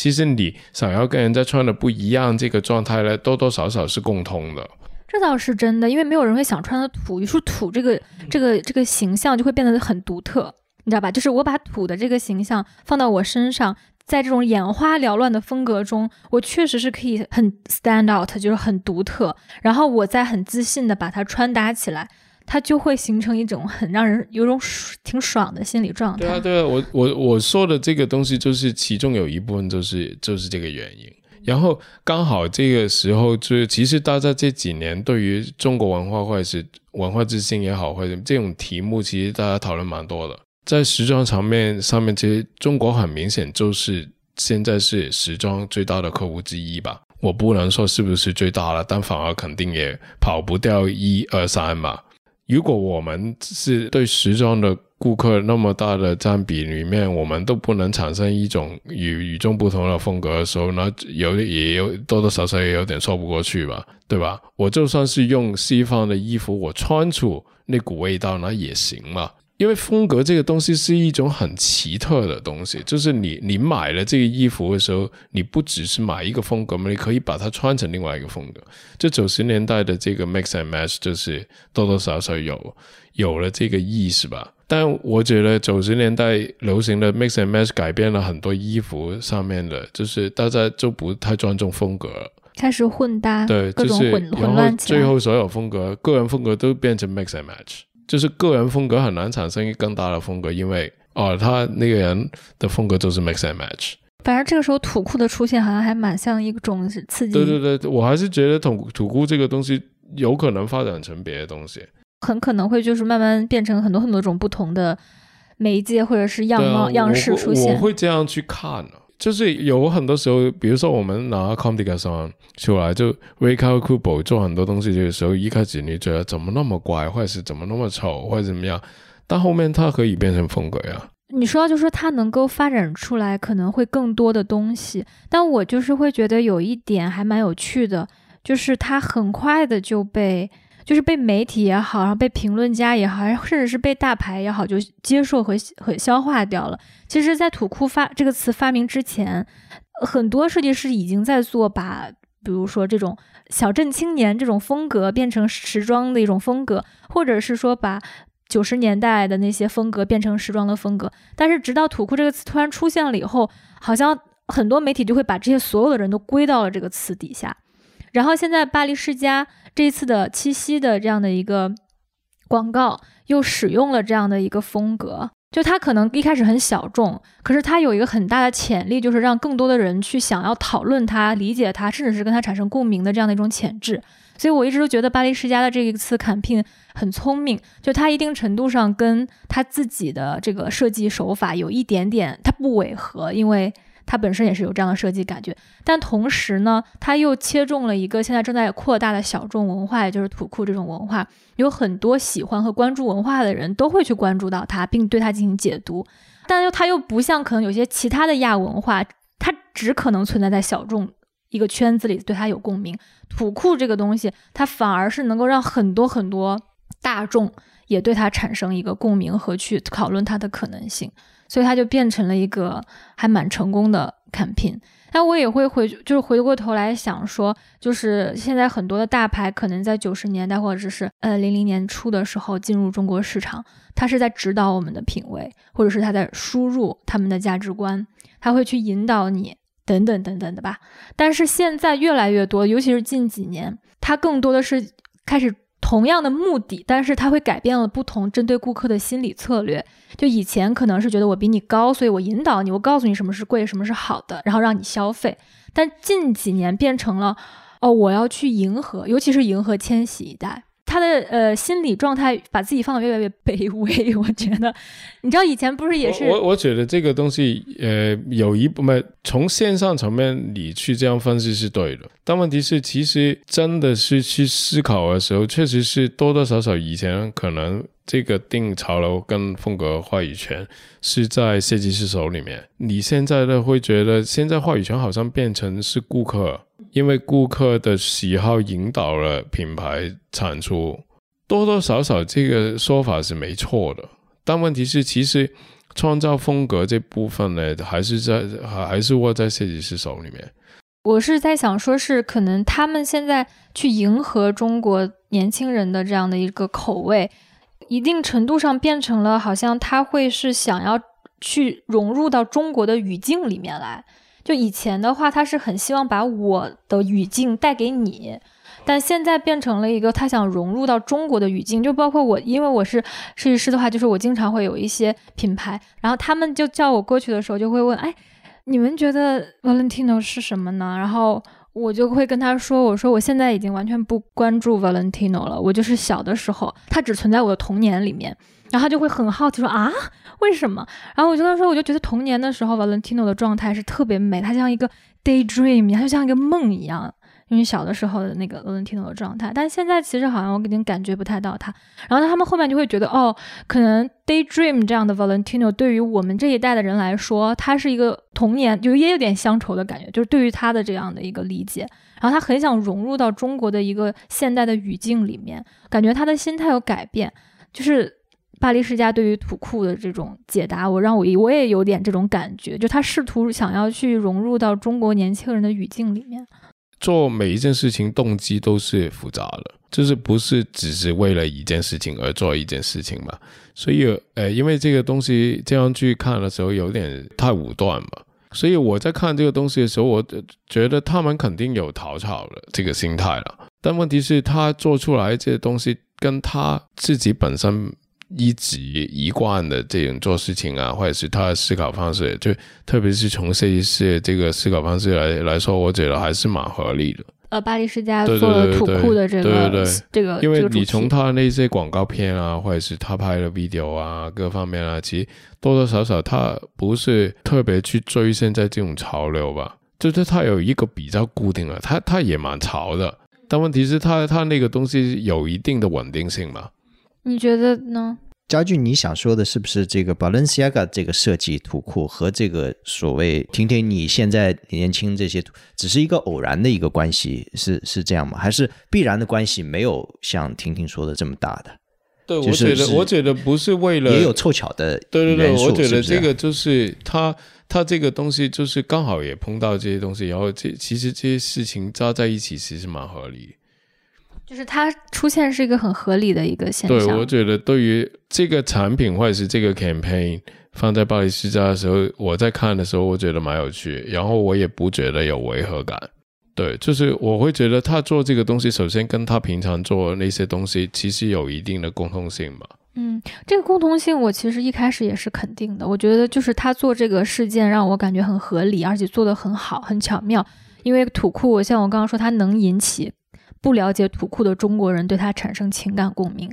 其实你想要跟人家穿的不一样，这个状态呢多多少少是共通的。这倒是真的，因为没有人会想穿的土，于是土这个这个这个形象就会变得很独特。你知道吧？就是我把土的这个形象放到我身上，在这种眼花缭乱的风格中，我确实是可以很 stand out，就是很独特。然后我再很自信的把它穿搭起来，它就会形成一种很让人有种挺爽的心理状态。对啊，对啊，我我我说的这个东西，就是其中有一部分就是就是这个原因。然后刚好这个时候，就是其实大家这几年对于中国文化或者是文化自信也好，或者这种题目，其实大家讨论蛮多的。在时装场面上面，其实中国很明显就是现在是时装最大的客户之一吧。我不能说是不是最大了，但反而肯定也跑不掉一二三吧。如果我们是对时装的顾客那么大的占比里面，我们都不能产生一种与与众不同的风格的时候，那有也有多多少少也有点说不过去吧，对吧？我就算是用西方的衣服，我穿出那股味道，那也行嘛。因为风格这个东西是一种很奇特的东西，就是你你买了这个衣服的时候，你不只是买一个风格嘛，你可以把它穿成另外一个风格。就九十年代的这个 mix and match，就是多多少少有有了这个意识吧。但我觉得九十年代流行的 mix and match 改变了很多衣服上面的，就是大家就不太尊重风格，开始混搭，对，就是然后最后所有风格、个人风格都变成 mix and match。就是个人风格很难产生一更大的风格，因为哦，他那个人的风格就是 mix and match。反正这个时候土库的出现好像还蛮像一种刺激。对对对，我还是觉得土土库这个东西有可能发展成别的东西，很可能会就是慢慢变成很多很多种不同的媒介或者是样貌样式出现。我会这样去看呢。就是有很多时候，比如说我们拿 c o m d i g a s o n 出来，就 r i c a r d Kubo 做很多东西的时候，一开始你觉得怎么那么怪，或者是怎么那么丑，或者怎么样，但后面它可以变成风格呀。你说就是说它能够发展出来可能会更多的东西，但我就是会觉得有一点还蛮有趣的，就是它很快的就被就是被媒体也好，然后被评论家也好，甚至是被大牌也好，就接受和和消化掉了。其实，在土库发这个词发明之前，很多设计师已经在做把，比如说这种小镇青年这种风格变成时装的一种风格，或者是说把。九十年代的那些风格变成时装的风格，但是直到土库这个词突然出现了以后，好像很多媒体就会把这些所有的人都归到了这个词底下。然后现在巴黎世家这一次的七夕的这样的一个广告，又使用了这样的一个风格，就它可能一开始很小众，可是它有一个很大的潜力，就是让更多的人去想要讨论它、理解它，甚至是跟它产生共鸣的这样的一种潜质。所以我一直都觉得巴黎世家的这一次坎聘很聪明，就他一定程度上跟他自己的这个设计手法有一点点，他不违和，因为它本身也是有这样的设计感觉。但同时呢，它又切中了一个现在正在扩大的小众文化，也就是土库这种文化，有很多喜欢和关注文化的人都会去关注到它，并对它进行解读。但又它又不像可能有些其他的亚文化，它只可能存在在小众。一个圈子里对他有共鸣，土库这个东西，它反而是能够让很多很多大众也对它产生一个共鸣和去讨论它的可能性，所以它就变成了一个还蛮成功的 campaign。但我也会回，就是回过头来想说，就是现在很多的大牌可能在九十年代或者是呃零零年初的时候进入中国市场，它是在指导我们的品味，或者是它在输入他们的价值观，它会去引导你。等等等等的吧，但是现在越来越多，尤其是近几年，它更多的是开始同样的目的，但是它会改变了不同针对顾客的心理策略。就以前可能是觉得我比你高，所以我引导你，我告诉你什么是贵，什么是好的，然后让你消费。但近几年变成了，哦，我要去迎合，尤其是迎合千禧一代。他的呃心理状态把自己放的越来越卑微，我觉得，你知道以前不是也是我我觉得这个东西呃有一部分从线上层面你去这样分析是对的，但问题是其实真的是去思考的时候，确实是多多少少以前可能这个定潮流跟风格话语权是在设计师手里面，你现在呢会觉得现在话语权好像变成是顾客。因为顾客的喜好引导了品牌产出，多多少少这个说法是没错的。但问题是，其实创造风格这部分呢，还是在还是握在设计师手里面。我是在想，说是可能他们现在去迎合中国年轻人的这样的一个口味，一定程度上变成了好像他会是想要去融入到中国的语境里面来。就以前的话，他是很希望把我的语境带给你，但现在变成了一个他想融入到中国的语境。就包括我，因为我是设计师的话，就是我经常会有一些品牌，然后他们就叫我过去的时候，就会问：“哎，你们觉得 Valentino 是什么呢？”然后我就会跟他说：“我说我现在已经完全不关注 Valentino 了，我就是小的时候，它只存在我的童年里面。”然后他就会很好奇说啊，为什么？然后我就跟他说，我就觉得童年的时候，Valentino 的状态是特别美，他像一个 daydream，他就像一个梦一样，因为小的时候的那个 Valentino 的状态。但现在其实好像我已经感觉不太到他。然后他们后面就会觉得，哦，可能 daydream 这样的 Valentino 对于我们这一代的人来说，他是一个童年，就也有点乡愁的感觉，就是对于他的这样的一个理解。然后他很想融入到中国的一个现代的语境里面，感觉他的心态有改变，就是。巴黎世家对于土库的这种解答，我让我我也有点这种感觉，就他试图想要去融入到中国年轻人的语境里面。做每一件事情动机都是复杂的，就是不是只是为了一件事情而做一件事情嘛？所以，呃，因为这个东西这样去看的时候有点太武断嘛，所以我在看这个东西的时候，我觉得他们肯定有讨巧的这个心态了。但问题是，他做出来这些东西跟他自己本身。一直一贯的这种做事情啊，或者是他的思考方式，就特别是从设计师这个思考方式来来说，我觉得还是蛮合理的。呃，巴黎世家做了土库的这个这个，因为你从他那些广告片啊，或者是他拍的 video 啊，各方面啊，其实多多少少他不是特别去追现在这种潮流吧，就是他有一个比较固定的，他他也蛮潮的，但问题是他他那个东西有一定的稳定性嘛。你觉得呢？家俊，你想说的是不是这个 Balenciaga 这个设计图库和这个所谓婷婷你现在年轻这些图，只是一个偶然的一个关系，是是这样吗？还是必然的关系没有像婷婷说的这么大的？对，我就是是觉得我觉得不是为了也有凑巧的对对对，我觉得这个就是他他这个东西就是刚好也碰到这些东西，然后这其实这些事情扎在一起其实蛮合理。就是它出现是一个很合理的一个现象对，象。我觉得对于这个产品或者是这个 campaign 放在巴黎世家的时候，我在看的时候，我觉得蛮有趣，然后我也不觉得有违和感。对，就是我会觉得他做这个东西，首先跟他平常做的那些东西其实有一定的共通性嘛。嗯，这个共通性我其实一开始也是肯定的。我觉得就是他做这个事件让我感觉很合理，而且做得很好，很巧妙。因为土库，像我刚刚说，它能引起不了解土库的中国人对他产生情感共鸣。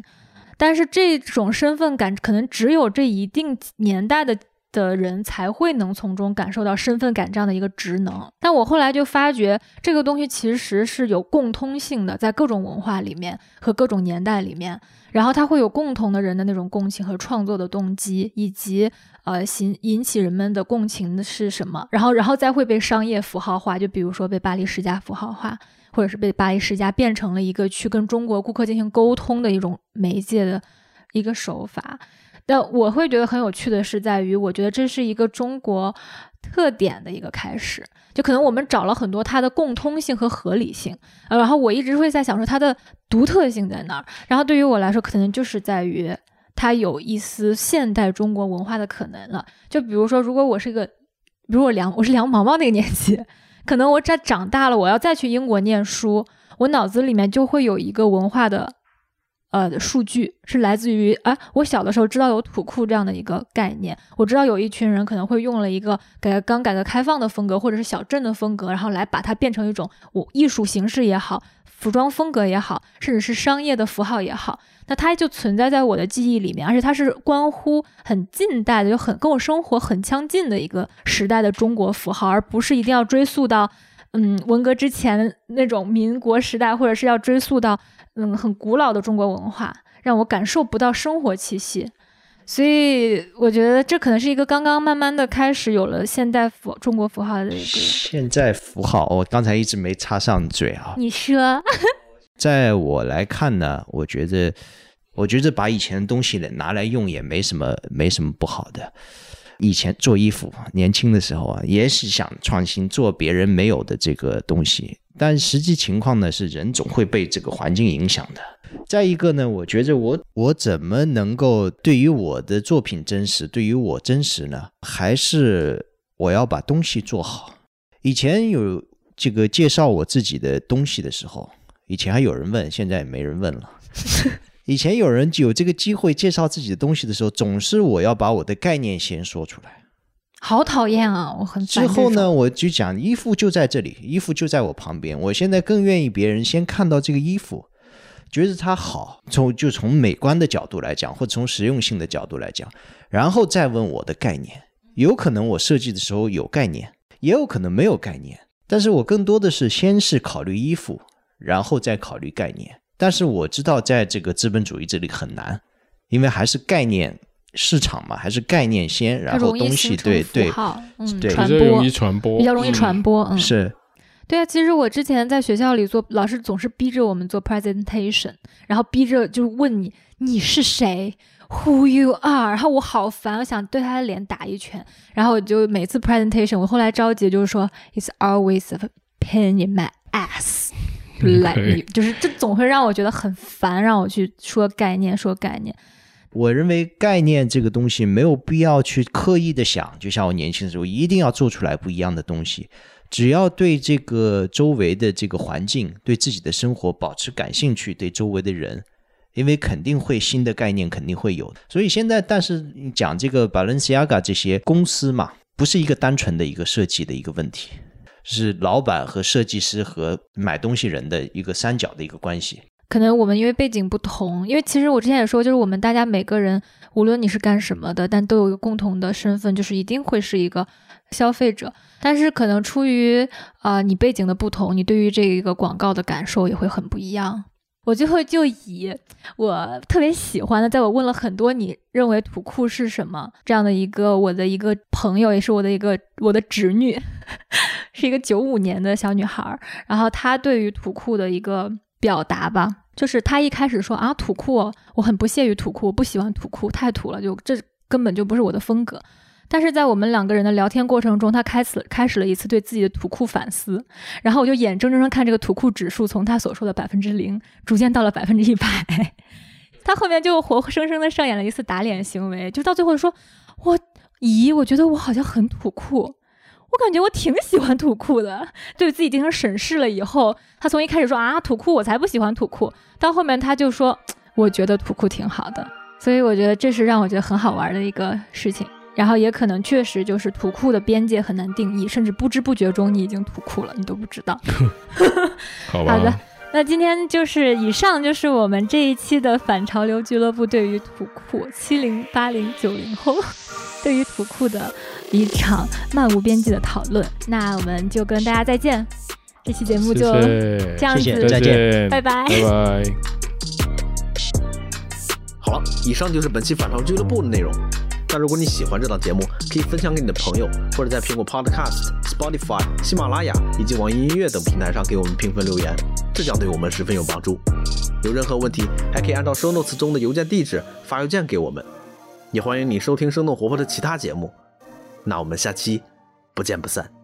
但是这种身份感可能只有这一定年代的的人才会能从中感受到身份感这样的一个职能。但我后来就发觉，这个东西其实是有共通性的，在各种文化里面和各种年代里面。然后它会有共同的人的那种共情和创作的动机，以及呃引引起人们的共情的是什么，然后然后再会被商业符号化，就比如说被巴黎世家符号化，或者是被巴黎世家变成了一个去跟中国顾客进行沟通的一种媒介的一个手法。但我会觉得很有趣的是，在于我觉得这是一个中国特点的一个开始，就可能我们找了很多它的共通性和合理性，然后我一直会在想说它的独特性在哪儿。然后对于我来说，可能就是在于它有一丝现代中国文化的可能了。就比如说，如果我是一个，如我梁我是梁毛毛那个年纪，可能我长长大了，我要再去英国念书，我脑子里面就会有一个文化的。呃，数据是来自于啊，我小的时候知道有土库这样的一个概念，我知道有一群人可能会用了一个改刚改革开放的风格，或者是小镇的风格，然后来把它变成一种我艺术形式也好，服装风格也好，甚至是商业的符号也好，那它就存在在我的记忆里面，而且它是关乎很近代的，就很跟我生活很相近的一个时代的中国符号，而不是一定要追溯到嗯文革之前那种民国时代，或者是要追溯到。嗯，很古老的中国文化让我感受不到生活气息，所以我觉得这可能是一个刚刚慢慢的开始有了现代符中国符号的一个。现在符号，我刚才一直没插上嘴啊。你说，在我来看呢，我觉得，我觉得把以前的东西拿来用也没什么，没什么不好的。以前做衣服，年轻的时候啊，也是想创新，做别人没有的这个东西。但实际情况呢，是人总会被这个环境影响的。再一个呢，我觉着我我怎么能够对于我的作品真实，对于我真实呢？还是我要把东西做好。以前有这个介绍我自己的东西的时候，以前还有人问，现在也没人问了。以前有人有这个机会介绍自己的东西的时候，总是我要把我的概念先说出来。好讨厌啊！我很之后呢，我就讲衣服就在这里，衣服就在我旁边。我现在更愿意别人先看到这个衣服，觉得它好，从就从美观的角度来讲，或者从实用性的角度来讲，然后再问我的概念。有可能我设计的时候有概念，也有可能没有概念。但是我更多的是先是考虑衣服，然后再考虑概念。但是我知道，在这个资本主义这里很难，因为还是概念。市场嘛，还是概念先，然后东西对对，嗯，对，传播，比较容易传播，嗯，是，对啊。其实我之前在学校里做，老师总是逼着我们做 presentation，然后逼着就问你你是谁，who you are，然后我好烦，我想对他的脸打一拳。然后我就每次 presentation，我后来着急就是说，it's always a pain in my ass，来，就是这总会让我觉得很烦，让我去说概念，说概念。我认为概念这个东西没有必要去刻意的想，就像我年轻的时候一定要做出来不一样的东西。只要对这个周围的这个环境、对自己的生活保持感兴趣，对周围的人，因为肯定会新的概念肯定会有。所以现在，但是你讲这个 Balenciaga 这些公司嘛，不是一个单纯的一个设计的一个问题，是老板和设计师和买东西人的一个三角的一个关系。可能我们因为背景不同，因为其实我之前也说，就是我们大家每个人，无论你是干什么的，但都有一个共同的身份，就是一定会是一个消费者。但是可能出于啊你背景的不同，你对于这一个广告的感受也会很不一样。我最后就以我特别喜欢的，在我问了很多你认为土库是什么这样的一个我的一个朋友，也是我的一个我的侄女，是一个九五年的小女孩，然后她对于土库的一个表达吧，就是他一开始说啊土库，我很不屑于土库，我不喜欢土库，太土了，就这根本就不是我的风格。但是在我们两个人的聊天过程中，他开始开始了一次对自己的土库反思，然后我就眼睁睁地看这个土库指数从他所说的百分之零，逐渐到了百分之一百。他后面就活生生的上演了一次打脸行为，就到最后说：“我咦，我觉得我好像很土库，我感觉我挺喜欢土库的。”对自己进行审视了以后，他从一开始说啊土库我才不喜欢土库，到后面他就说：“ 我觉得土库挺好的。”所以我觉得这是让我觉得很好玩的一个事情。然后也可能确实就是土库的边界很难定义，甚至不知不觉中你已经土库了，你都不知道。好的，那今天就是以上就是我们这一期的反潮流俱乐部对于土库七零八零九零后 对于土库的一场漫无边际的讨论。那我们就跟大家再见，这期节目就这样子，谢谢再见拜拜拜拜。好了，以上就是本期反潮俱乐部的内容。那如果你喜欢这档节目，可以分享给你的朋友，或者在苹果 Podcast、Spotify、喜马拉雅以及网易音乐等平台上给我们评分留言，这将对我们十分有帮助。有任何问题，还可以按照 show notes 中的邮件地址发邮件给我们。也欢迎你收听生动活泼的其他节目。那我们下期不见不散。